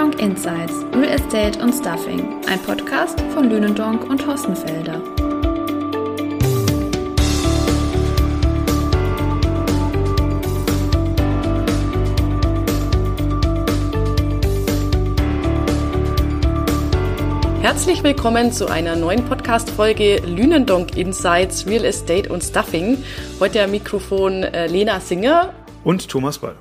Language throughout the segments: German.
Lünendonk Insights Real Estate und Stuffing, ein Podcast von Lünendonk und Horstenfelder. Herzlich willkommen zu einer neuen Podcast-Folge Lünendonk Insights Real Estate und Stuffing. Heute am Mikrofon äh, Lena Singer und Thomas Ball.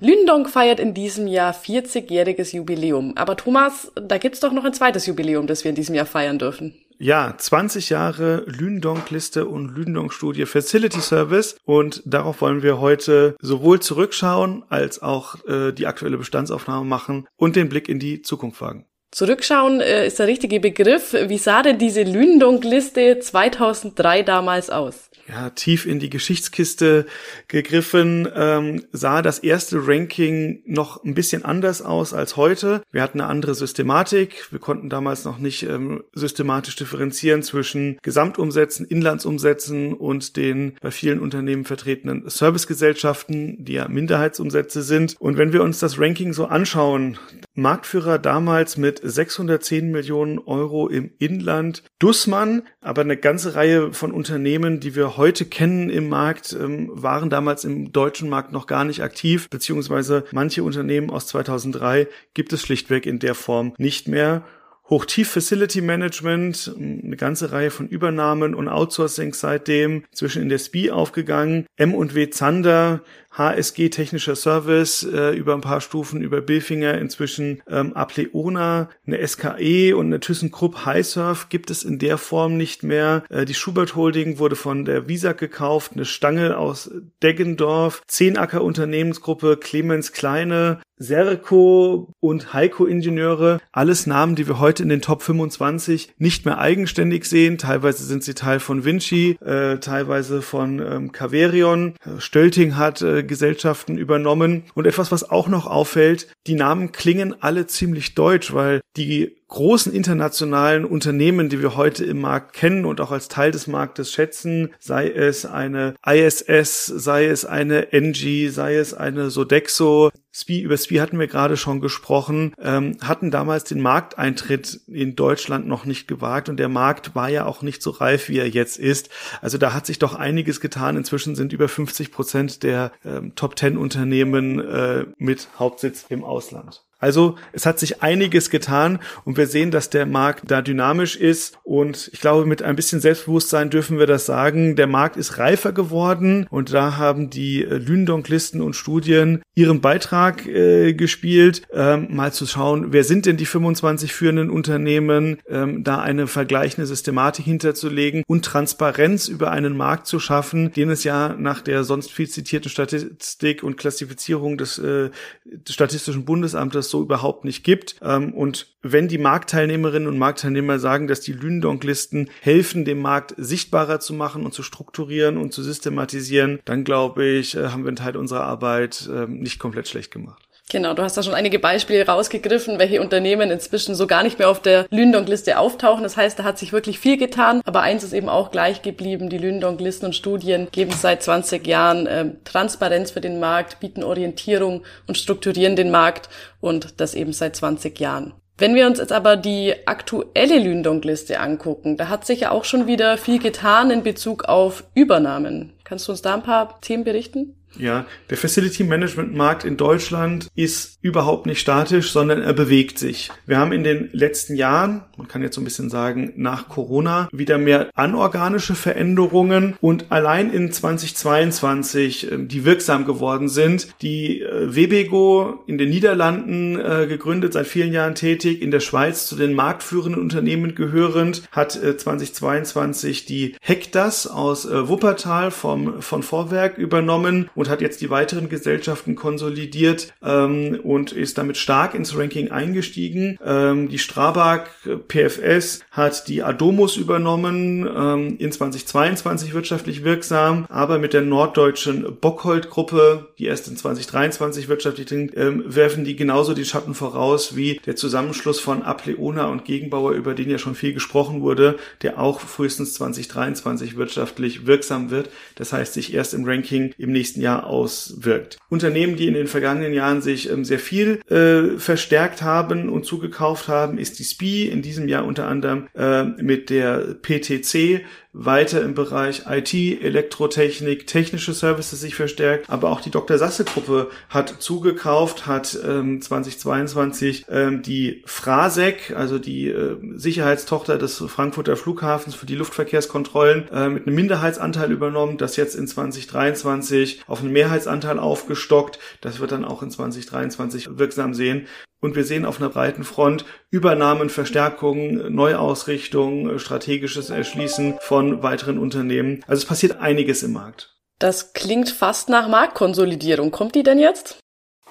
Lündong feiert in diesem Jahr 40-jähriges Jubiläum. Aber Thomas, da gibt's doch noch ein zweites Jubiläum, das wir in diesem Jahr feiern dürfen. Ja, 20 Jahre Lündong-Liste und Lündong-Studie Facility Service. Und darauf wollen wir heute sowohl zurückschauen als auch äh, die aktuelle Bestandsaufnahme machen und den Blick in die Zukunft wagen. Zurückschauen äh, ist der richtige Begriff. Wie sah denn diese Lündong-Liste 2003 damals aus? Ja, tief in die Geschichtskiste gegriffen, ähm, sah das erste Ranking noch ein bisschen anders aus als heute. Wir hatten eine andere Systematik. Wir konnten damals noch nicht ähm, systematisch differenzieren zwischen Gesamtumsätzen, Inlandsumsätzen und den bei vielen Unternehmen vertretenen Servicegesellschaften, die ja Minderheitsumsätze sind. Und wenn wir uns das Ranking so anschauen, Marktführer damals mit 610 Millionen Euro im Inland, Dussmann, aber eine ganze Reihe von Unternehmen, die wir heute kennen im Markt, ähm, waren damals im deutschen Markt noch gar nicht aktiv, beziehungsweise manche Unternehmen aus 2003 gibt es schlichtweg in der Form nicht mehr. Hochtief Facility Management, eine ganze Reihe von Übernahmen und Outsourcing seitdem zwischen in der SPI aufgegangen. M&W Zander, HSG Technischer Service äh, über ein paar Stufen über Bilfinger, inzwischen ähm, Apleona, eine SKE und eine ThyssenKrupp HighSurf gibt es in der Form nicht mehr. Äh, die Schubert Holding wurde von der Visa gekauft, eine Stange aus Deggendorf, Zehnacker Unternehmensgruppe, Clemens Kleine, Serco und Heiko Ingenieure, alles Namen, die wir heute in den Top 25 nicht mehr eigenständig sehen. Teilweise sind sie Teil von Vinci, äh, teilweise von ähm, Caverion. Stölting hat äh, Gesellschaften übernommen. Und etwas, was auch noch auffällt, die Namen klingen alle ziemlich deutsch, weil die großen internationalen Unternehmen, die wir heute im Markt kennen und auch als Teil des Marktes schätzen, sei es eine ISS, sei es eine NG, sei es eine Sodexo, SPI, über SPI hatten wir gerade schon gesprochen, ähm, hatten damals den Markteintritt in Deutschland noch nicht gewagt und der Markt war ja auch nicht so reif, wie er jetzt ist. Also da hat sich doch einiges getan. Inzwischen sind über 50 Prozent der ähm, Top 10 Unternehmen äh, mit Hauptsitz im Ausland. Also es hat sich einiges getan und wir sehen, dass der Markt da dynamisch ist und ich glaube, mit ein bisschen Selbstbewusstsein dürfen wir das sagen. Der Markt ist reifer geworden und da haben die äh, Lündonk-Listen und Studien ihren Beitrag äh, gespielt, ähm, mal zu schauen, wer sind denn die 25 führenden Unternehmen, ähm, da eine vergleichende Systematik hinterzulegen und Transparenz über einen Markt zu schaffen, den es ja nach der sonst viel zitierten Statistik und Klassifizierung des, äh, des Statistischen Bundesamtes so überhaupt nicht gibt. Ähm, und wenn die Marktteilnehmerinnen und Marktteilnehmer sagen, dass die Lündonk-Listen helfen, den Markt sichtbarer zu machen und zu strukturieren und zu systematisieren, dann glaube ich, äh, haben wir einen Teil unserer Arbeit ähm, nicht komplett schlecht gemacht. Genau, du hast da schon einige Beispiele rausgegriffen, welche Unternehmen inzwischen so gar nicht mehr auf der Lündong-Liste auftauchen. Das heißt, da hat sich wirklich viel getan. Aber eins ist eben auch gleich geblieben. Die Lündong-Listen und Studien geben seit 20 Jahren äh, Transparenz für den Markt, bieten Orientierung und strukturieren den Markt und das eben seit 20 Jahren. Wenn wir uns jetzt aber die aktuelle Lündong-Liste angucken, da hat sich ja auch schon wieder viel getan in Bezug auf Übernahmen. Kannst du uns da ein paar Themen berichten? Ja, der Facility Management Markt in Deutschland ist überhaupt nicht statisch, sondern er bewegt sich. Wir haben in den letzten Jahren, man kann jetzt so ein bisschen sagen, nach Corona wieder mehr anorganische Veränderungen und allein in 2022, ähm, die wirksam geworden sind, die äh, Webego in den Niederlanden äh, gegründet, seit vielen Jahren tätig, in der Schweiz zu den marktführenden Unternehmen gehörend, hat 2022 äh, die Hektas aus Wuppertal vom, von Vorwerk übernommen und hat jetzt die weiteren Gesellschaften konsolidiert ähm, und ist damit stark ins Ranking eingestiegen. Ähm, die Strabag PFS hat die Adomus übernommen, ähm, in 2022 wirtschaftlich wirksam, aber mit der norddeutschen Bockhold-Gruppe, die erst in 2023 wirtschaftlich ähm, werfen die genauso die Schatten voraus wie der Zusammenschluss von Apleona und Gegenbauer, über den ja schon viel gesprochen wurde, der auch frühestens 2023 wirtschaftlich wirksam wird. Das heißt, sich erst im Ranking im nächsten Jahr Auswirkt. Unternehmen, die in den vergangenen Jahren sich ähm, sehr viel äh, verstärkt haben und zugekauft haben, ist die SPI, in diesem Jahr unter anderem äh, mit der PTC weiter im Bereich IT, Elektrotechnik, technische Services sich verstärkt, aber auch die Dr. Sasse Gruppe hat zugekauft, hat ähm, 2022 ähm, die Frasec, also die äh, Sicherheitstochter des Frankfurter Flughafens für die Luftverkehrskontrollen, äh, mit einem Minderheitsanteil übernommen, das jetzt in 2023 auf einen Mehrheitsanteil aufgestockt. Das wird dann auch in 2023 wirksam sehen. Und wir sehen auf einer breiten Front Übernahmen, Verstärkungen, Neuausrichtung, strategisches Erschließen von weiteren Unternehmen. Also es passiert einiges im Markt. Das klingt fast nach Marktkonsolidierung. Kommt die denn jetzt?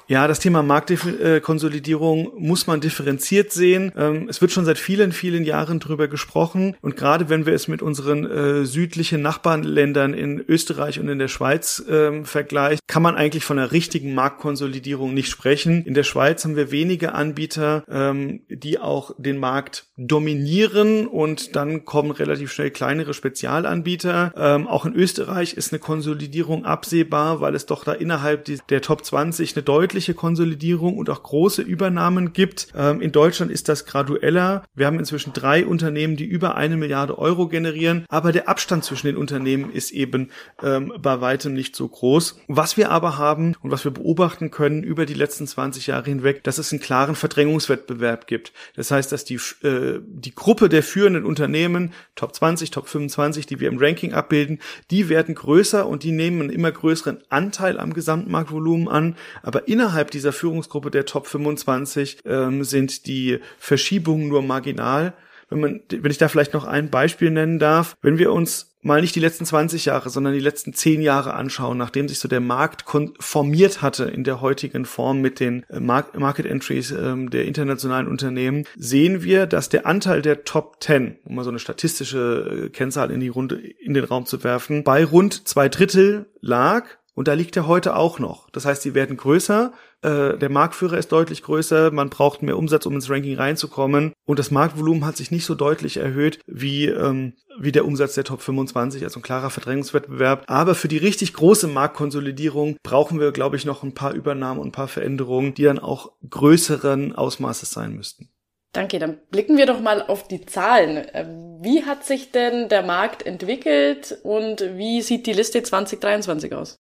Ja, das Thema Marktkonsolidierung muss man differenziert sehen. Ähm, es wird schon seit vielen, vielen Jahren drüber gesprochen. Und gerade wenn wir es mit unseren äh, südlichen Nachbarländern in Österreich und in der Schweiz ähm, vergleichen, kann man eigentlich von einer richtigen Marktkonsolidierung nicht sprechen. In der Schweiz haben wir wenige Anbieter, ähm, die auch den Markt dominieren und dann kommen relativ schnell kleinere Spezialanbieter. auch in Österreich ist eine Konsolidierung absehbar, weil es doch da innerhalb der Top 20 eine deutliche deutliche Konsolidierung und auch große Übernahmen gibt. Ähm, in Deutschland ist das gradueller. Wir haben inzwischen drei Unternehmen, die über eine Milliarde Euro generieren, aber der Abstand zwischen den Unternehmen ist eben ähm, bei weitem nicht so groß. Was wir aber haben und was wir beobachten können über die letzten 20 Jahre hinweg, dass es einen klaren Verdrängungswettbewerb gibt. Das heißt, dass die, äh, die Gruppe der führenden Unternehmen, Top 20, Top 25, die wir im Ranking abbilden, die werden größer und die nehmen einen immer größeren Anteil am Gesamtmarktvolumen an. Aber innerhalb innerhalb dieser Führungsgruppe der Top 25 ähm, sind die Verschiebungen nur marginal. Wenn man, wenn ich da vielleicht noch ein Beispiel nennen darf, wenn wir uns mal nicht die letzten 20 Jahre, sondern die letzten 10 Jahre anschauen, nachdem sich so der Markt formiert hatte in der heutigen Form mit den äh, Market Entries ähm, der internationalen Unternehmen, sehen wir, dass der Anteil der Top 10, um mal so eine statistische äh, Kennzahl in die Runde, in den Raum zu werfen, bei rund zwei Drittel lag und da liegt er heute auch noch. Das heißt, sie werden größer, äh, der Marktführer ist deutlich größer, man braucht mehr Umsatz, um ins Ranking reinzukommen. Und das Marktvolumen hat sich nicht so deutlich erhöht wie, ähm, wie der Umsatz der Top 25, also ein klarer Verdrängungswettbewerb. Aber für die richtig große Marktkonsolidierung brauchen wir, glaube ich, noch ein paar Übernahmen und ein paar Veränderungen, die dann auch größeren Ausmaßes sein müssten. Danke, dann blicken wir doch mal auf die Zahlen. Ähm, wie hat sich denn der Markt entwickelt und wie sieht die Liste 2023 aus?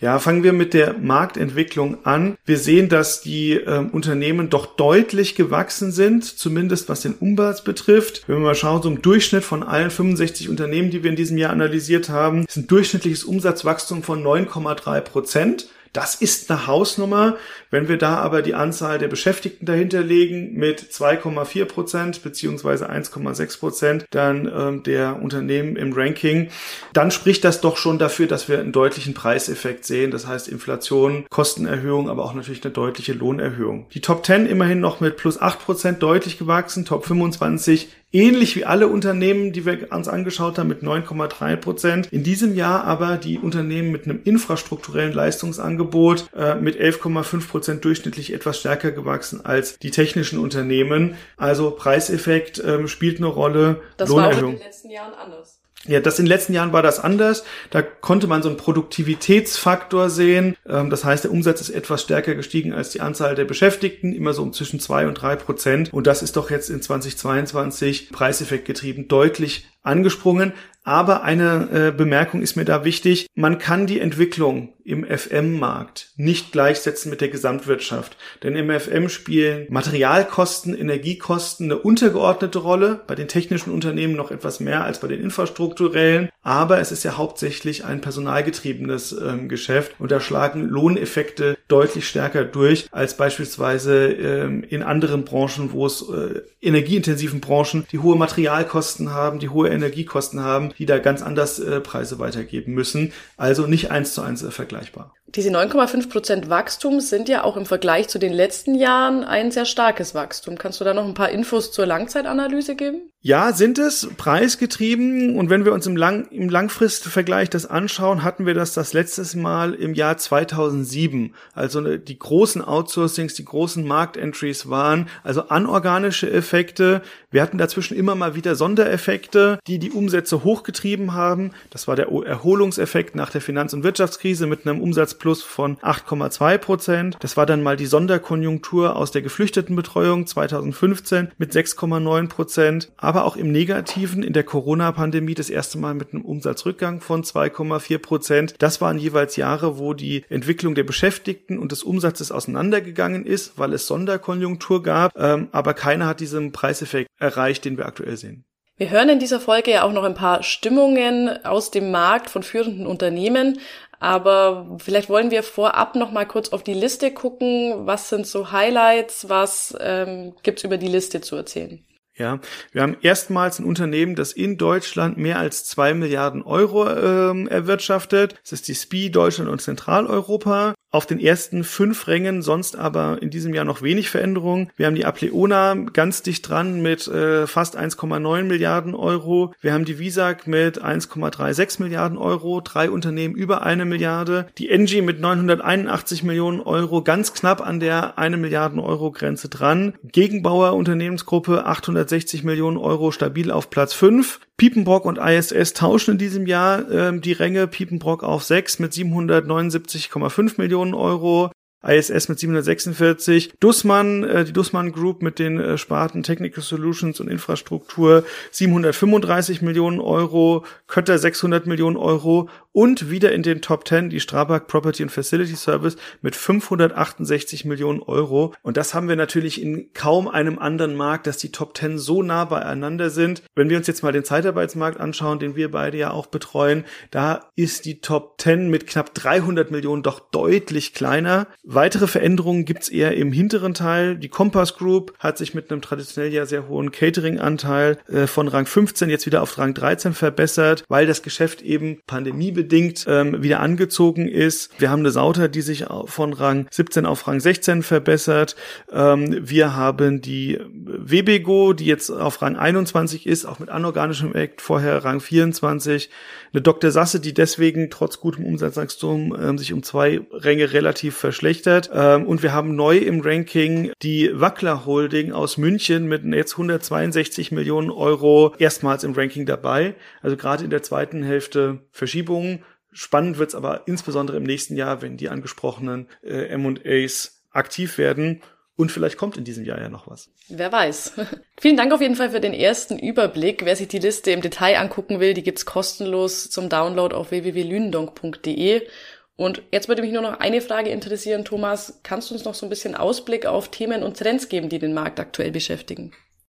Ja, fangen wir mit der Marktentwicklung an. Wir sehen, dass die äh, Unternehmen doch deutlich gewachsen sind, zumindest was den Umsatz betrifft. Wenn wir mal schauen, so im Durchschnitt von allen 65 Unternehmen, die wir in diesem Jahr analysiert haben, ist ein durchschnittliches Umsatzwachstum von 9,3 Prozent. Das ist eine Hausnummer. Wenn wir da aber die Anzahl der Beschäftigten dahinter legen mit 2,4 Prozent beziehungsweise 1,6 Prozent dann ähm, der Unternehmen im Ranking, dann spricht das doch schon dafür, dass wir einen deutlichen Preiseffekt sehen. Das heißt Inflation, Kostenerhöhung, aber auch natürlich eine deutliche Lohnerhöhung. Die Top 10 immerhin noch mit plus 8 Prozent deutlich gewachsen, Top 25 ähnlich wie alle Unternehmen, die wir uns angeschaut haben, mit 9,3 Prozent. In diesem Jahr aber die Unternehmen mit einem infrastrukturellen Leistungsangebot äh, mit 11,5 Prozent durchschnittlich etwas stärker gewachsen als die technischen Unternehmen. Also Preiseffekt ähm, spielt eine Rolle. Das Lohnerhöhung. war auch in den letzten Jahren anders. Ja, das in den letzten Jahren war das anders. Da konnte man so einen Produktivitätsfaktor sehen. Ähm, das heißt, der Umsatz ist etwas stärker gestiegen als die Anzahl der Beschäftigten, immer so um zwischen zwei und drei Prozent. Und das ist doch jetzt in 2022 Preiseffekt getrieben deutlich angesprungen. Aber eine äh, Bemerkung ist mir da wichtig. Man kann die Entwicklung im FM-Markt nicht gleichsetzen mit der Gesamtwirtschaft. Denn im FM spielen Materialkosten, Energiekosten eine untergeordnete Rolle, bei den technischen Unternehmen noch etwas mehr als bei den infrastrukturellen. Aber es ist ja hauptsächlich ein personalgetriebenes ähm, Geschäft und da schlagen Lohneffekte deutlich stärker durch als beispielsweise ähm, in anderen Branchen, wo es äh, energieintensiven Branchen, die hohe Materialkosten haben, die hohe Energiekosten haben, die da ganz anders äh, Preise weitergeben müssen. Also nicht eins zu eins äh, vergleichbar. Diese 9,5 Prozent Wachstum sind ja auch im Vergleich zu den letzten Jahren ein sehr starkes Wachstum. Kannst du da noch ein paar Infos zur Langzeitanalyse geben? Ja, sind es preisgetrieben. Und wenn wir uns im, Lang im Langfristvergleich das anschauen, hatten wir das das letztes Mal im Jahr 2007. Also ne, die großen Outsourcings, die großen Marktentries waren, also anorganische Effekte. Wir hatten dazwischen immer mal wieder Sondereffekte, die die Umsätze hochgetrieben haben. Das war der Erholungseffekt nach der Finanz- und Wirtschaftskrise mit einem Umsatzplus von 8,2 Prozent. Das war dann mal die Sonderkonjunktur aus der Geflüchtetenbetreuung 2015 mit 6,9 Prozent. Aber auch im Negativen in der Corona-Pandemie das erste Mal mit einem Umsatzrückgang von 2,4 Prozent. Das waren jeweils Jahre, wo die Entwicklung der Beschäftigten und des Umsatzes auseinandergegangen ist, weil es Sonderkonjunktur gab. Ähm, aber keiner hat diesen Preiseffekt erreicht, den wir aktuell sehen. Wir hören in dieser Folge ja auch noch ein paar Stimmungen aus dem Markt von führenden Unternehmen. Aber vielleicht wollen wir vorab noch mal kurz auf die Liste gucken. Was sind so Highlights? Was ähm, gibt's über die Liste zu erzählen? Ja, wir haben erstmals ein Unternehmen, das in Deutschland mehr als zwei Milliarden Euro ähm, erwirtschaftet. Das ist die SPI Deutschland und Zentraleuropa auf den ersten fünf Rängen, sonst aber in diesem Jahr noch wenig Veränderung. Wir haben die Apleona ganz dicht dran mit äh, fast 1,9 Milliarden Euro. Wir haben die Visag mit 1,36 Milliarden Euro, drei Unternehmen über eine Milliarde. Die Engie mit 981 Millionen Euro, ganz knapp an der eine Milliarden Euro Grenze dran. Gegenbauer Unternehmensgruppe 860 Millionen Euro, stabil auf Platz 5. Piepenbrock und ISS tauschen in diesem Jahr ähm, die Ränge. Piepenbrock auf 6 mit 779,5 Millionen Euro. ISS mit 746, Dussmann, äh, die Dussmann Group mit den äh, Sparten Technical Solutions und Infrastruktur 735 Millionen Euro, Kötter 600 Millionen Euro und wieder in den Top 10 die Strabag Property and Facility Service mit 568 Millionen Euro. Und das haben wir natürlich in kaum einem anderen Markt, dass die Top 10 so nah beieinander sind. Wenn wir uns jetzt mal den Zeitarbeitsmarkt anschauen, den wir beide ja auch betreuen, da ist die Top 10 mit knapp 300 Millionen doch deutlich kleiner. Weitere Veränderungen gibt's eher im hinteren Teil. Die Compass Group hat sich mit einem traditionell ja sehr hohen Catering-Anteil äh, von Rang 15 jetzt wieder auf Rang 13 verbessert, weil das Geschäft eben pandemiebedingt ähm, wieder angezogen ist. Wir haben eine Sauter, die sich von Rang 17 auf Rang 16 verbessert. Ähm, wir haben die Webego, die jetzt auf Rang 21 ist, auch mit anorganischem Act, vorher Rang 24. Eine Dr. Sasse, die deswegen trotz gutem Umsatzwachstum ähm, sich um zwei Ränge relativ verschlechtert verschlechtert. Ähm, und wir haben neu im Ranking die Wackler Holding aus München mit jetzt 162 Millionen Euro erstmals im Ranking dabei. Also gerade in der zweiten Hälfte Verschiebungen. Spannend wird's aber insbesondere im nächsten Jahr, wenn die angesprochenen äh, M&As aktiv werden. Und vielleicht kommt in diesem Jahr ja noch was. Wer weiß. Vielen Dank auf jeden Fall für den ersten Überblick. Wer sich die Liste im Detail angucken will, die gibt's kostenlos zum Download auf www.lünendonk.de. Und jetzt würde mich nur noch eine Frage interessieren, Thomas. Kannst du uns noch so ein bisschen Ausblick auf Themen und Trends geben, die den Markt aktuell beschäftigen?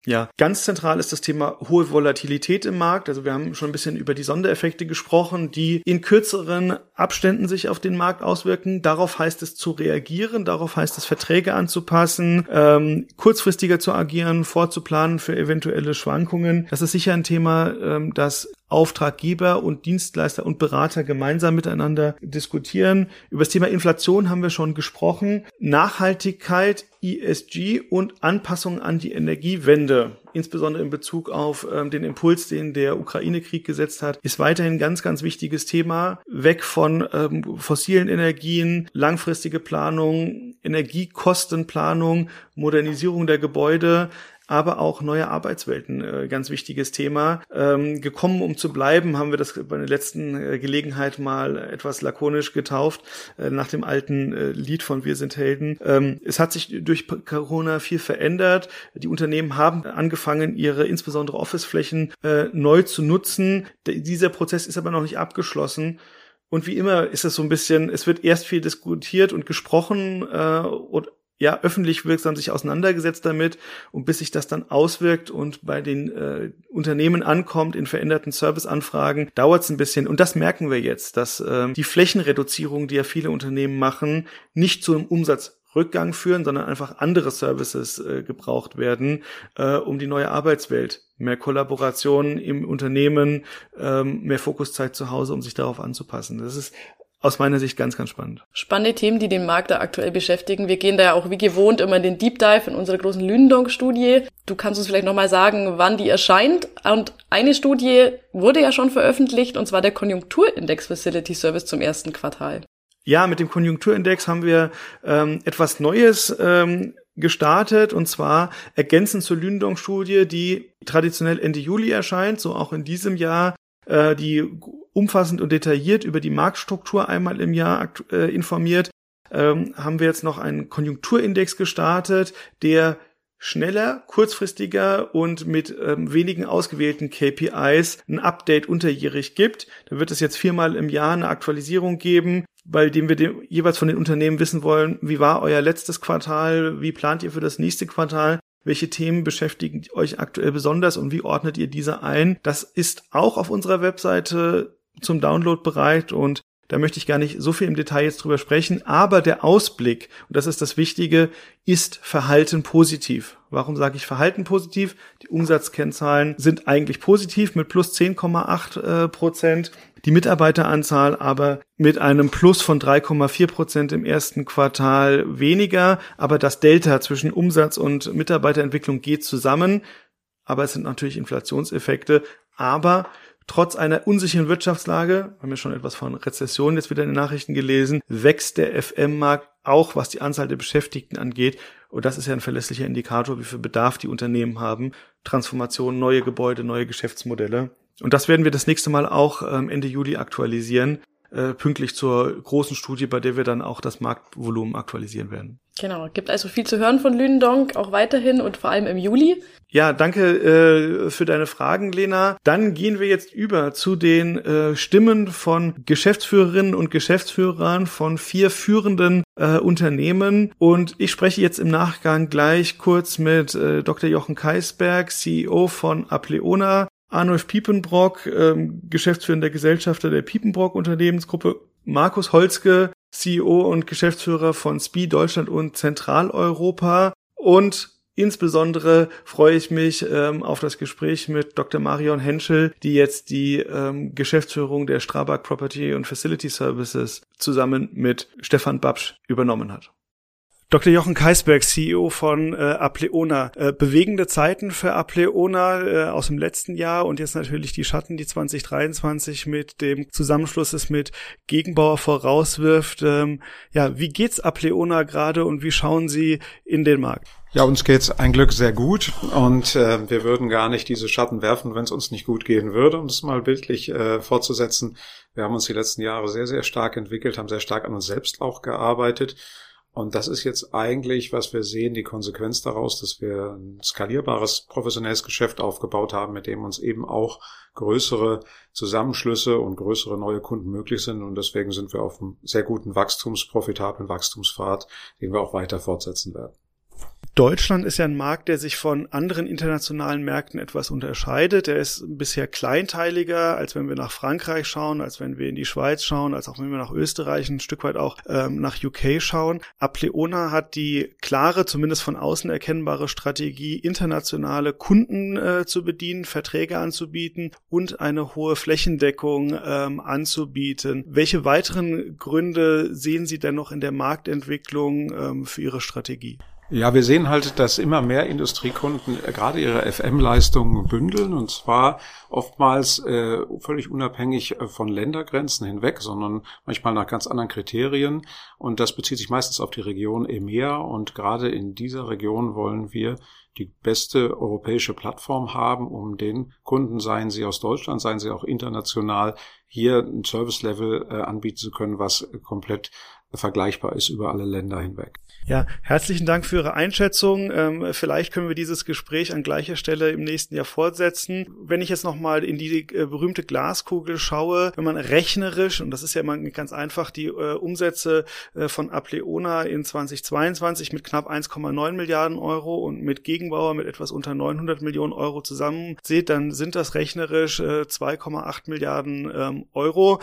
Ja, ganz zentral ist das Thema hohe Volatilität im Markt. Also wir haben schon ein bisschen über die Sondereffekte gesprochen, die in kürzeren Abständen sich auf den Markt auswirken. Darauf heißt es zu reagieren, darauf heißt es Verträge anzupassen, ähm, kurzfristiger zu agieren, vorzuplanen für eventuelle Schwankungen. Das ist sicher ein Thema, ähm, das Auftraggeber und Dienstleister und Berater gemeinsam miteinander diskutieren. Über das Thema Inflation haben wir schon gesprochen. Nachhaltigkeit, ESG und Anpassung an die Energiewende, insbesondere in Bezug auf ähm, den Impuls, den der Ukraine-Krieg gesetzt hat, ist weiterhin ein ganz, ganz wichtiges Thema. Weg von ähm, fossilen Energien, langfristige Planung, Energiekostenplanung, Modernisierung der Gebäude aber auch neue Arbeitswelten, äh, ganz wichtiges Thema. Ähm, gekommen, um zu bleiben, haben wir das bei der letzten äh, Gelegenheit mal etwas lakonisch getauft, äh, nach dem alten Lied von Wir sind Helden. Ähm, es hat sich durch Corona viel verändert. Die Unternehmen haben angefangen, ihre insbesondere Officeflächen neu zu nutzen. Dieser Prozess ist aber noch nicht abgeschlossen. Und wie immer ist es so ein bisschen, es wird erst viel diskutiert und gesprochen äh, und ja öffentlich wirksam sich auseinandergesetzt damit und bis sich das dann auswirkt und bei den äh, Unternehmen ankommt in veränderten Serviceanfragen, dauert es ein bisschen und das merken wir jetzt, dass äh, die Flächenreduzierung, die ja viele Unternehmen machen, nicht zu einem Umsatzrückgang führen, sondern einfach andere Services äh, gebraucht werden, äh, um die neue Arbeitswelt mehr Kollaboration im Unternehmen, ähm, mehr Fokuszeit zu Hause, um sich darauf anzupassen. Das ist aus meiner Sicht ganz, ganz spannend. Spannende Themen, die den Markt da aktuell beschäftigen. Wir gehen da ja auch wie gewohnt immer in den Deep Dive in unserer großen Lündong-Studie. Du kannst uns vielleicht nochmal sagen, wann die erscheint. Und eine Studie wurde ja schon veröffentlicht, und zwar der Konjunkturindex Facility Service zum ersten Quartal. Ja, mit dem Konjunkturindex haben wir ähm, etwas Neues ähm, gestartet und zwar ergänzend zur Lündong-Studie, die traditionell Ende Juli erscheint, so auch in diesem Jahr, äh, die umfassend und detailliert über die Marktstruktur einmal im Jahr äh, informiert, ähm, haben wir jetzt noch einen Konjunkturindex gestartet, der schneller, kurzfristiger und mit ähm, wenigen ausgewählten KPIs ein Update unterjährig gibt. Da wird es jetzt viermal im Jahr eine Aktualisierung geben, bei dem wir dem, jeweils von den Unternehmen wissen wollen, wie war euer letztes Quartal, wie plant ihr für das nächste Quartal, welche Themen beschäftigen euch aktuell besonders und wie ordnet ihr diese ein. Das ist auch auf unserer Webseite zum Download bereit und da möchte ich gar nicht so viel im Detail jetzt drüber sprechen, aber der Ausblick, und das ist das Wichtige, ist Verhalten positiv. Warum sage ich Verhalten positiv? Die Umsatzkennzahlen sind eigentlich positiv mit plus 10,8 äh, Prozent. Die Mitarbeiteranzahl aber mit einem Plus von 3,4 Prozent im ersten Quartal weniger. Aber das Delta zwischen Umsatz und Mitarbeiterentwicklung geht zusammen. Aber es sind natürlich Inflationseffekte. Aber Trotz einer unsicheren Wirtschaftslage, haben wir schon etwas von Rezession jetzt wieder in den Nachrichten gelesen, wächst der FM-Markt auch, was die Anzahl der Beschäftigten angeht. Und das ist ja ein verlässlicher Indikator, wie viel Bedarf die Unternehmen haben. Transformation, neue Gebäude, neue Geschäftsmodelle. Und das werden wir das nächste Mal auch ähm, Ende Juli aktualisieren äh, pünktlich zur großen Studie, bei der wir dann auch das Marktvolumen aktualisieren werden. Genau, gibt also viel zu hören von Lündonk, auch weiterhin und vor allem im Juli. Ja, danke äh, für deine Fragen, Lena. Dann gehen wir jetzt über zu den äh, Stimmen von Geschäftsführerinnen und Geschäftsführern von vier führenden äh, Unternehmen. Und ich spreche jetzt im Nachgang gleich kurz mit äh, Dr. Jochen Kaisberg, CEO von Apleona, Arnulf Piepenbrock, ähm, geschäftsführender Gesellschafter der Piepenbrock Unternehmensgruppe, Markus Holzke, CEO und Geschäftsführer von SPI Deutschland und Zentraleuropa und Insbesondere freue ich mich ähm, auf das Gespräch mit Dr. Marion Henschel, die jetzt die ähm, Geschäftsführung der Strabag Property und Facility Services zusammen mit Stefan Babsch übernommen hat. Dr. Jochen Kaisberg, CEO von äh, Apleona. Äh, bewegende Zeiten für Apleona äh, aus dem letzten Jahr und jetzt natürlich die Schatten, die 2023 mit dem Zusammenschluss mit Gegenbauer vorauswirft. Ähm, ja, wie geht's Apleona gerade und wie schauen Sie in den Markt? Ja, uns geht's ein Glück sehr gut und äh, wir würden gar nicht diese Schatten werfen, wenn es uns nicht gut gehen würde. Um das mal bildlich äh, fortzusetzen, wir haben uns die letzten Jahre sehr, sehr stark entwickelt, haben sehr stark an uns selbst auch gearbeitet und das ist jetzt eigentlich, was wir sehen, die Konsequenz daraus, dass wir ein skalierbares professionelles Geschäft aufgebaut haben, mit dem uns eben auch größere Zusammenschlüsse und größere neue Kunden möglich sind. Und deswegen sind wir auf einem sehr guten Wachstums, profitablen Wachstumspfad, den wir auch weiter fortsetzen werden. Deutschland ist ja ein Markt, der sich von anderen internationalen Märkten etwas unterscheidet. Er ist bisher kleinteiliger, als wenn wir nach Frankreich schauen, als wenn wir in die Schweiz schauen, als auch wenn wir nach Österreich, ein Stück weit auch ähm, nach UK schauen. Apleona hat die klare, zumindest von außen erkennbare Strategie, internationale Kunden äh, zu bedienen, Verträge anzubieten und eine hohe Flächendeckung ähm, anzubieten. Welche weiteren Gründe sehen Sie denn noch in der Marktentwicklung ähm, für Ihre Strategie? Ja, wir sehen halt, dass immer mehr Industriekunden äh, gerade ihre FM-Leistungen bündeln und zwar oftmals äh, völlig unabhängig äh, von Ländergrenzen hinweg, sondern manchmal nach ganz anderen Kriterien. Und das bezieht sich meistens auf die Region EMEA und gerade in dieser Region wollen wir die beste europäische Plattform haben, um den Kunden, seien sie aus Deutschland, seien sie auch international, hier ein Service-Level äh, anbieten zu können, was komplett vergleichbar ist über alle Länder hinweg. Ja, herzlichen Dank für Ihre Einschätzung. Ähm, vielleicht können wir dieses Gespräch an gleicher Stelle im nächsten Jahr fortsetzen. Wenn ich jetzt nochmal in die äh, berühmte Glaskugel schaue, wenn man rechnerisch, und das ist ja immer ganz einfach, die äh, Umsätze äh, von Apleona in 2022 mit knapp 1,9 Milliarden Euro und mit Gegenbauer mit etwas unter 900 Millionen Euro zusammen sieht, dann sind das rechnerisch äh, 2,8 Milliarden ähm, Euro.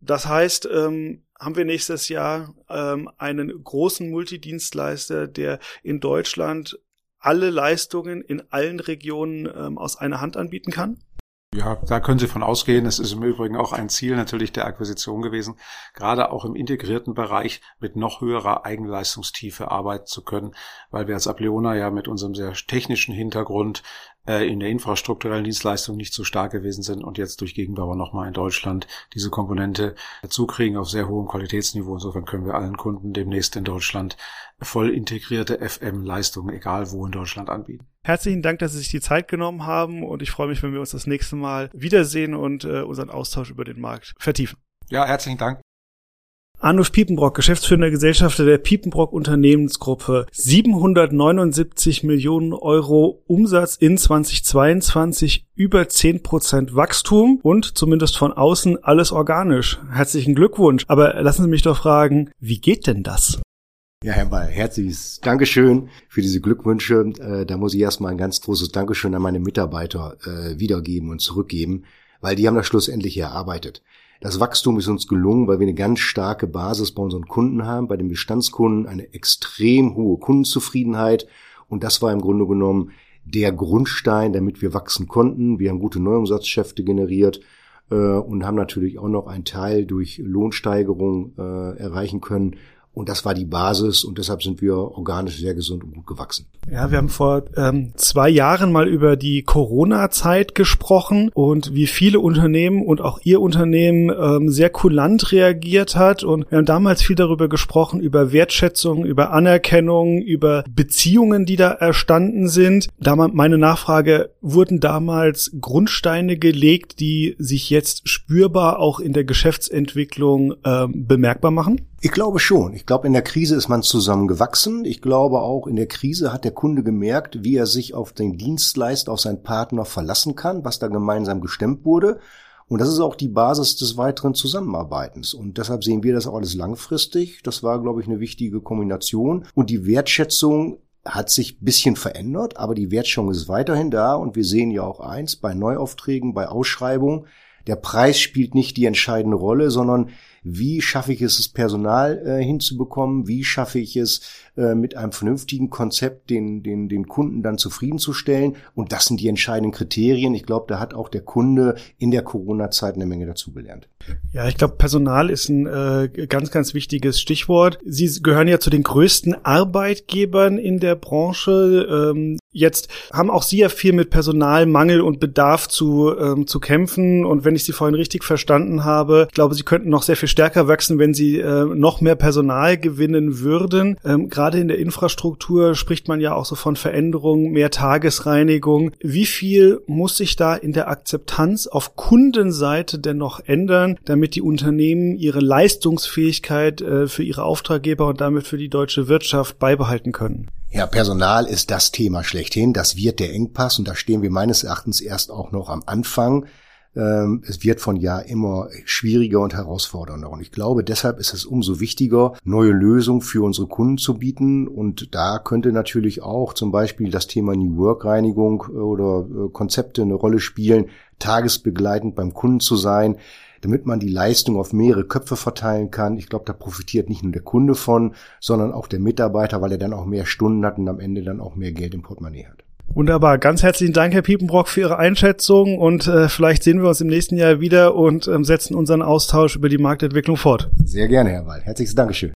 Das heißt, ähm, haben wir nächstes Jahr ähm, einen großen Multidienstleister, der in Deutschland alle Leistungen in allen Regionen ähm, aus einer Hand anbieten kann? Ja, da können Sie von ausgehen. Es ist im Übrigen auch ein Ziel natürlich der Akquisition gewesen, gerade auch im integrierten Bereich mit noch höherer Eigenleistungstiefe arbeiten zu können, weil wir als Apleona ja mit unserem sehr technischen Hintergrund äh, in der infrastrukturellen Dienstleistung nicht so stark gewesen sind und jetzt durch Gegenbauer nochmal in Deutschland diese Komponente zukriegen auf sehr hohem Qualitätsniveau. Insofern können wir allen Kunden demnächst in Deutschland voll integrierte FM-Leistungen, egal wo in Deutschland, anbieten. Herzlichen Dank, dass Sie sich die Zeit genommen haben und ich freue mich, wenn wir uns das nächste Mal wiedersehen und äh, unseren Austausch über den Markt vertiefen. Ja, herzlichen Dank. Arnulf Piepenbrock, geschäftsführender Gesellschafter der Piepenbrock Unternehmensgruppe. 779 Millionen Euro Umsatz in 2022, über 10 Prozent Wachstum und zumindest von außen alles organisch. Herzlichen Glückwunsch. Aber lassen Sie mich doch fragen, wie geht denn das? Ja, Herr Ball, herzliches Dankeschön für diese Glückwünsche. Äh, da muss ich erstmal ein ganz großes Dankeschön an meine Mitarbeiter äh, wiedergeben und zurückgeben, weil die haben das schlussendlich erarbeitet. Das Wachstum ist uns gelungen, weil wir eine ganz starke Basis bei unseren Kunden haben, bei den Bestandskunden eine extrem hohe Kundenzufriedenheit. Und das war im Grunde genommen der Grundstein, damit wir wachsen konnten. Wir haben gute Neuumsatzschäfte generiert äh, und haben natürlich auch noch einen Teil durch Lohnsteigerung äh, erreichen können, und das war die Basis und deshalb sind wir organisch sehr gesund und gut gewachsen. Ja, wir haben vor ähm, zwei Jahren mal über die Corona-Zeit gesprochen und wie viele Unternehmen und auch Ihr Unternehmen ähm, sehr kulant reagiert hat. Und wir haben damals viel darüber gesprochen, über Wertschätzung, über Anerkennung, über Beziehungen, die da erstanden sind. Da meine Nachfrage, wurden damals Grundsteine gelegt, die sich jetzt spürbar auch in der Geschäftsentwicklung ähm, bemerkbar machen? Ich glaube schon. Ich glaube, in der Krise ist man zusammen gewachsen. Ich glaube auch, in der Krise hat der Kunde gemerkt, wie er sich auf den Dienstleister, auf seinen Partner verlassen kann, was da gemeinsam gestemmt wurde. Und das ist auch die Basis des weiteren Zusammenarbeitens. Und deshalb sehen wir das auch alles langfristig. Das war, glaube ich, eine wichtige Kombination. Und die Wertschätzung hat sich bisschen verändert, aber die Wertschätzung ist weiterhin da. Und wir sehen ja auch eins, bei Neuaufträgen, bei Ausschreibungen, der Preis spielt nicht die entscheidende Rolle, sondern wie schaffe ich es, das Personal äh, hinzubekommen? Wie schaffe ich es, äh, mit einem vernünftigen Konzept den, den, den Kunden dann zufriedenzustellen? Und das sind die entscheidenden Kriterien. Ich glaube, da hat auch der Kunde in der Corona-Zeit eine Menge dazugelernt. Ja, ich glaube, Personal ist ein äh, ganz, ganz wichtiges Stichwort. Sie gehören ja zu den größten Arbeitgebern in der Branche. Ähm, Jetzt haben auch Sie ja viel mit Personalmangel und Bedarf zu, ähm, zu kämpfen. Und wenn ich Sie vorhin richtig verstanden habe, ich glaube, Sie könnten noch sehr viel stärker wachsen, wenn Sie äh, noch mehr Personal gewinnen würden. Ähm, Gerade in der Infrastruktur spricht man ja auch so von Veränderungen, mehr Tagesreinigung. Wie viel muss sich da in der Akzeptanz auf Kundenseite denn noch ändern, damit die Unternehmen ihre Leistungsfähigkeit äh, für ihre Auftraggeber und damit für die deutsche Wirtschaft beibehalten können? Ja, Personal ist das Thema schlechthin. Das wird der Engpass und da stehen wir meines Erachtens erst auch noch am Anfang. Ähm, es wird von Jahr immer schwieriger und herausfordernder. Und ich glaube, deshalb ist es umso wichtiger, neue Lösungen für unsere Kunden zu bieten. Und da könnte natürlich auch zum Beispiel das Thema New Work Reinigung oder äh, Konzepte eine Rolle spielen, tagesbegleitend beim Kunden zu sein damit man die Leistung auf mehrere Köpfe verteilen kann. Ich glaube, da profitiert nicht nur der Kunde von, sondern auch der Mitarbeiter, weil er dann auch mehr Stunden hat und am Ende dann auch mehr Geld im Portemonnaie hat. Wunderbar. Ganz herzlichen Dank, Herr Piepenbrock, für Ihre Einschätzung und äh, vielleicht sehen wir uns im nächsten Jahr wieder und ähm, setzen unseren Austausch über die Marktentwicklung fort. Sehr gerne, Herr Wall. Herzliches Dankeschön.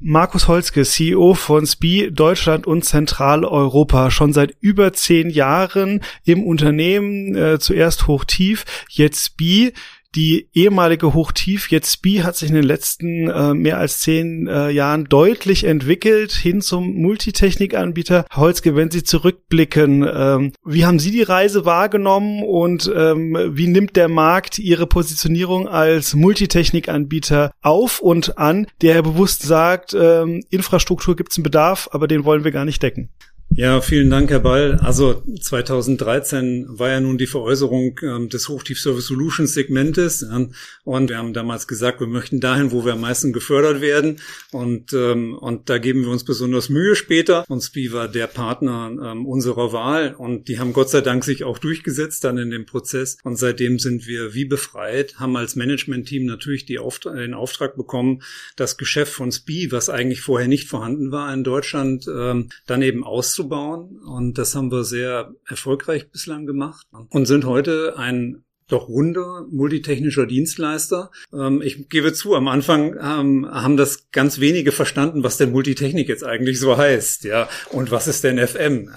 Markus Holzke, CEO von SPI Deutschland und Zentraleuropa, schon seit über zehn Jahren im Unternehmen, äh, zuerst hochtief, jetzt SPI die ehemalige Hochtief, jetzt SPI, hat sich in den letzten äh, mehr als zehn äh, Jahren deutlich entwickelt hin zum Multitechnikanbieter. Holzke, wenn Sie zurückblicken, ähm, wie haben Sie die Reise wahrgenommen und ähm, wie nimmt der Markt Ihre Positionierung als Multitechnikanbieter auf und an, der bewusst sagt, ähm, Infrastruktur gibt es einen Bedarf, aber den wollen wir gar nicht decken? Ja, vielen Dank, Herr Ball. Also 2013 war ja nun die Veräußerung ähm, des Hochtief-Service Solutions Segmentes ähm, und wir haben damals gesagt, wir möchten dahin, wo wir am meisten gefördert werden und ähm, und da geben wir uns besonders Mühe später. Und SPI war der Partner ähm, unserer Wahl und die haben Gott sei Dank sich auch durchgesetzt dann in dem Prozess und seitdem sind wir wie befreit, haben als Management-Team natürlich die Auftra den Auftrag bekommen, das Geschäft von SPI, was eigentlich vorher nicht vorhanden war in Deutschland, ähm, dann eben auszubauen aufzubauen. Und das haben wir sehr erfolgreich bislang gemacht und sind heute ein doch runder multitechnischer Dienstleister. Ähm, ich gebe zu, am Anfang ähm, haben das ganz wenige verstanden, was denn Multitechnik jetzt eigentlich so heißt, ja, und was ist denn FM?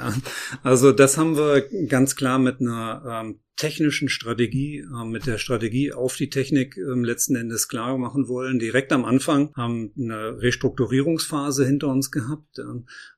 Also das haben wir ganz klar mit einer ähm, technischen Strategie, äh, mit der Strategie auf die Technik äh, letzten Endes klar machen wollen. Direkt am Anfang haben eine Restrukturierungsphase hinter uns gehabt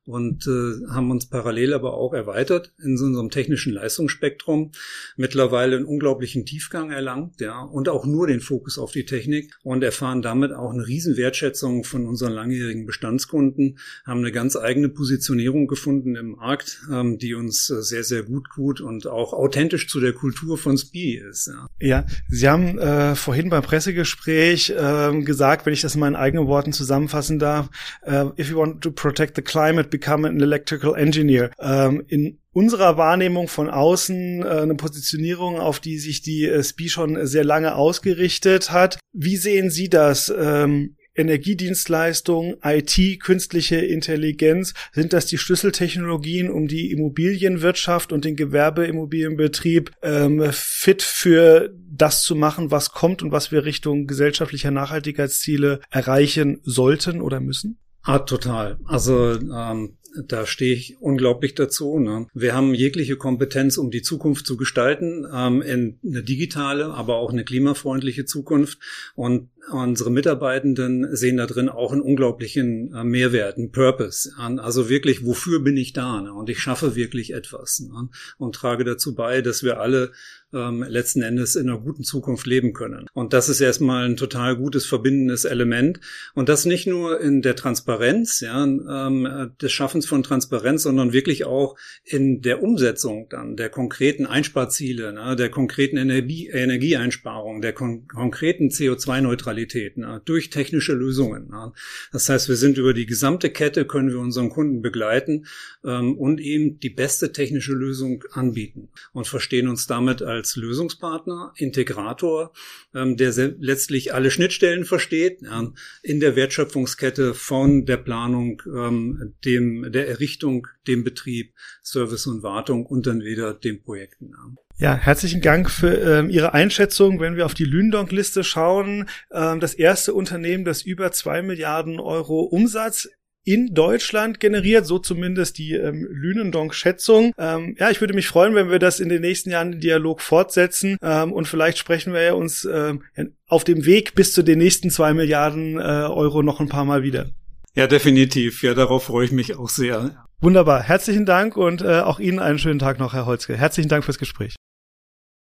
und äh, haben uns parallel aber auch erweitert in so unserem technischen Leistungsspektrum. Mittlerweile einen unglaublichen Tiefgang erlangt, ja, und auch nur den Fokus auf die Technik und erfahren damit auch eine riesen Wertschätzung von unseren langjährigen Bestandskunden, haben eine ganz eigene Positionierung gefunden im Markt, ähm, die uns äh, sehr, sehr gut gut und auch authentisch zu der Kultur Kultur von SPI ist. Ja, ja Sie haben äh, vorhin beim Pressegespräch äh, gesagt, wenn ich das in meinen eigenen Worten zusammenfassen darf, äh, if you want to protect the climate, become an electrical engineer. Ähm, in unserer Wahrnehmung von außen äh, eine Positionierung, auf die sich die äh, SPI schon sehr lange ausgerichtet hat. Wie sehen Sie das? Ähm, Energiedienstleistungen, IT, künstliche Intelligenz, sind das die Schlüsseltechnologien, um die Immobilienwirtschaft und den Gewerbeimmobilienbetrieb ähm, fit für das zu machen, was kommt und was wir Richtung gesellschaftlicher Nachhaltigkeitsziele erreichen sollten oder müssen? Ah, total. Also ähm, da stehe ich unglaublich dazu. Ne? Wir haben jegliche Kompetenz, um die Zukunft zu gestalten, ähm, in eine digitale, aber auch eine klimafreundliche Zukunft. Und unsere Mitarbeitenden sehen da drin auch einen unglaublichen äh, Mehrwert, einen Purpose. Also wirklich, wofür bin ich da? Ne? Und ich schaffe wirklich etwas ne? und trage dazu bei, dass wir alle ähm, letzten Endes in einer guten Zukunft leben können. Und das ist erstmal ein total gutes verbindendes Element. Und das nicht nur in der Transparenz, ja, ähm, des Schaffens von Transparenz, sondern wirklich auch in der Umsetzung dann der konkreten Einsparziele, ne, der konkreten Energie, Energieeinsparung, der kon konkreten CO2-Neutralität ne, durch technische Lösungen. Ne. Das heißt, wir sind über die gesamte Kette, können wir unseren Kunden begleiten ähm, und eben die beste technische Lösung anbieten und verstehen uns damit als Lösungspartner, Integrator, ähm, der letztlich alle Schnittstellen versteht ja, in der Wertschöpfungskette von der Planung, ähm, dem der Errichtung, dem Betrieb, Service und Wartung und dann wieder den Projekten. Ja. Ja, herzlichen Dank für ähm, Ihre Einschätzung. Wenn wir auf die Lündonk-Liste schauen, ähm, das erste Unternehmen, das über zwei Milliarden Euro Umsatz in Deutschland generiert, so zumindest die ähm, Lünendonk-Schätzung. Ähm, ja, ich würde mich freuen, wenn wir das in den nächsten Jahren den Dialog fortsetzen ähm, und vielleicht sprechen wir ja uns ähm, auf dem Weg bis zu den nächsten zwei Milliarden äh, Euro noch ein paar Mal wieder. Ja, definitiv. Ja, darauf freue ich mich auch sehr. Wunderbar. Herzlichen Dank und äh, auch Ihnen einen schönen Tag noch, Herr Holzke. Herzlichen Dank fürs Gespräch.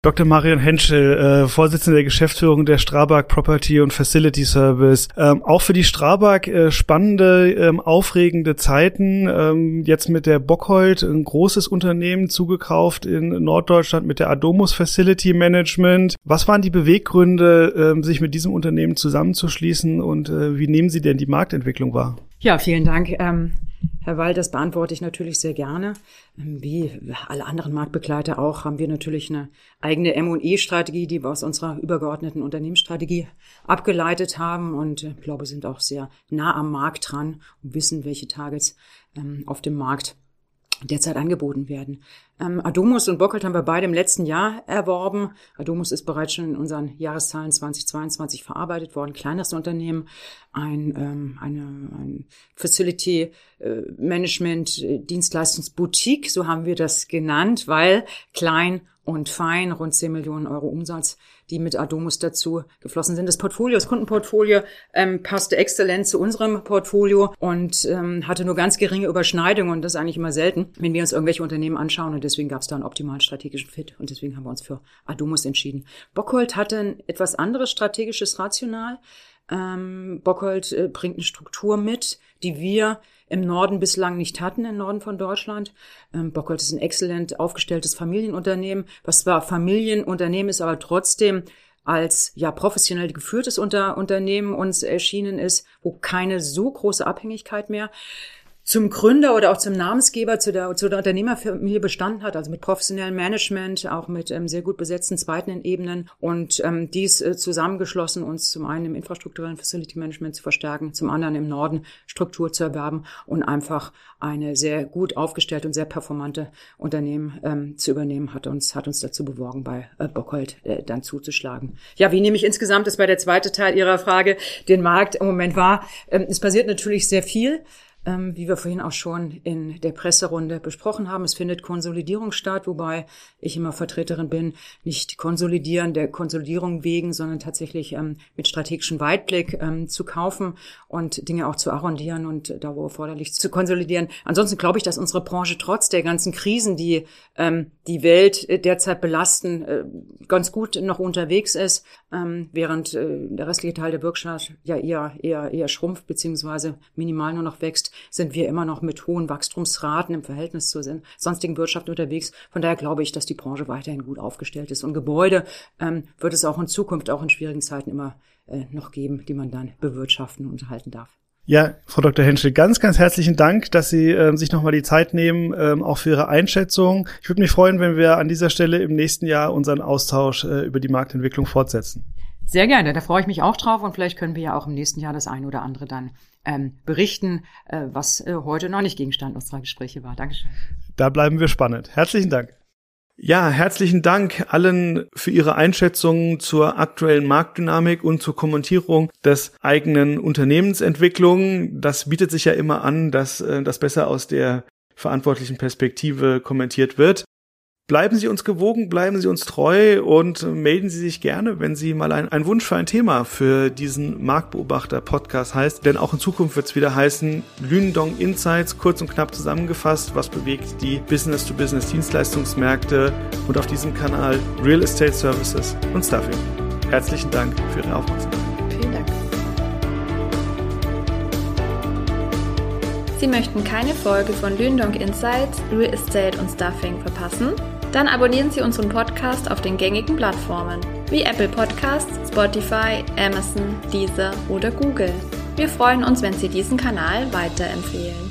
Dr. Marion Henschel, äh, Vorsitzende der Geschäftsführung der Strabag Property und Facility Service. Ähm, auch für die Strabag äh, spannende, ähm, aufregende Zeiten. Ähm, jetzt mit der Bockhold ein großes Unternehmen zugekauft in Norddeutschland mit der Adomus Facility Management. Was waren die Beweggründe, äh, sich mit diesem Unternehmen zusammenzuschließen und äh, wie nehmen Sie denn die Marktentwicklung wahr? Ja, vielen Dank. Herr Wald, das beantworte ich natürlich sehr gerne. Ähm, wie alle anderen Marktbegleiter auch, haben wir natürlich eine eigene M&E-Strategie, die wir aus unserer übergeordneten Unternehmensstrategie abgeleitet haben und ich glaube, sind auch sehr nah am Markt dran und wissen, welche Targets ähm, auf dem Markt derzeit angeboten werden. Ähm, Adomus und Bockert haben wir beide im letzten Jahr erworben. Adomus ist bereits schon in unseren Jahreszahlen 2022 verarbeitet worden. Kleines Unternehmen, ein, ähm, eine, ein Facility äh, Management äh, Dienstleistungsboutique, so haben wir das genannt, weil klein und fein, rund 10 Millionen Euro Umsatz, die mit Adomus dazu geflossen sind. Das Portfolio, das Kundenportfolio ähm, passte exzellent zu unserem Portfolio und ähm, hatte nur ganz geringe Überschneidungen und das ist eigentlich immer selten, wenn wir uns irgendwelche Unternehmen anschauen und deswegen gab es da einen optimalen strategischen Fit und deswegen haben wir uns für Adomus entschieden. Bockhold hatte ein etwas anderes strategisches Rational. Ähm, Bockhold äh, bringt eine Struktur mit, die wir im Norden bislang nicht hatten, im Norden von Deutschland. Ähm, Bockhold ist ein exzellent aufgestelltes Familienunternehmen, was zwar Familienunternehmen ist, aber trotzdem als ja professionell geführtes Unter Unternehmen uns erschienen ist, wo keine so große Abhängigkeit mehr zum Gründer oder auch zum Namensgeber, zu der, zu der Unternehmerfamilie bestanden hat, also mit professionellem Management, auch mit ähm, sehr gut besetzten zweiten Ebenen und ähm, dies äh, zusammengeschlossen, uns zum einen im infrastrukturellen Facility Management zu verstärken, zum anderen im Norden Struktur zu erwerben und einfach eine sehr gut aufgestellte und sehr performante Unternehmen ähm, zu übernehmen, hat uns, hat uns dazu bewogen, bei äh, Bockhold äh, dann zuzuschlagen. Ja, wie nehme ich insgesamt, das war der zweite Teil Ihrer Frage, den Markt im Moment wahr? Ähm, es passiert natürlich sehr viel ähm, wie wir vorhin auch schon in der Presserunde besprochen haben. Es findet Konsolidierung statt, wobei ich immer Vertreterin bin, nicht konsolidieren der Konsolidierung wegen, sondern tatsächlich ähm, mit strategischem Weitblick ähm, zu kaufen und Dinge auch zu arrondieren und da, wo erforderlich, zu konsolidieren. Ansonsten glaube ich, dass unsere Branche trotz der ganzen Krisen, die ähm, die Welt äh, derzeit belasten, äh, ganz gut noch unterwegs ist, ähm, während äh, der restliche Teil der Wirtschaft ja eher, eher, eher schrumpft beziehungsweise minimal nur noch wächst sind wir immer noch mit hohen Wachstumsraten im Verhältnis zur sonstigen Wirtschaft unterwegs. Von daher glaube ich, dass die Branche weiterhin gut aufgestellt ist. Und Gebäude ähm, wird es auch in Zukunft, auch in schwierigen Zeiten immer äh, noch geben, die man dann bewirtschaften und halten darf. Ja, Frau Dr. Henschel, ganz, ganz herzlichen Dank, dass Sie ähm, sich nochmal die Zeit nehmen, ähm, auch für Ihre Einschätzung. Ich würde mich freuen, wenn wir an dieser Stelle im nächsten Jahr unseren Austausch äh, über die Marktentwicklung fortsetzen. Sehr gerne, da freue ich mich auch drauf und vielleicht können wir ja auch im nächsten Jahr das ein oder andere dann ähm, berichten, äh, was äh, heute noch nicht Gegenstand unserer Gespräche war. Dankeschön. Da bleiben wir spannend. Herzlichen Dank. Ja, herzlichen Dank allen für Ihre Einschätzungen zur aktuellen Marktdynamik und zur Kommentierung des eigenen Unternehmensentwicklung. Das bietet sich ja immer an, dass äh, das besser aus der verantwortlichen Perspektive kommentiert wird. Bleiben Sie uns gewogen, bleiben Sie uns treu und melden Sie sich gerne, wenn Sie mal ein, ein Wunsch für ein Thema für diesen Marktbeobachter-Podcast heißt. Denn auch in Zukunft wird es wieder heißen, Lündong Insights, kurz und knapp zusammengefasst, was bewegt die Business-to-Business-Dienstleistungsmärkte und auf diesem Kanal Real Estate Services und Stuffing. Herzlichen Dank für Ihre Aufmerksamkeit. Sie möchten keine Folge von Lündong Insights, Real Estate und Stuffing verpassen? Dann abonnieren Sie unseren Podcast auf den gängigen Plattformen wie Apple Podcasts, Spotify, Amazon, Deezer oder Google. Wir freuen uns, wenn Sie diesen Kanal weiterempfehlen.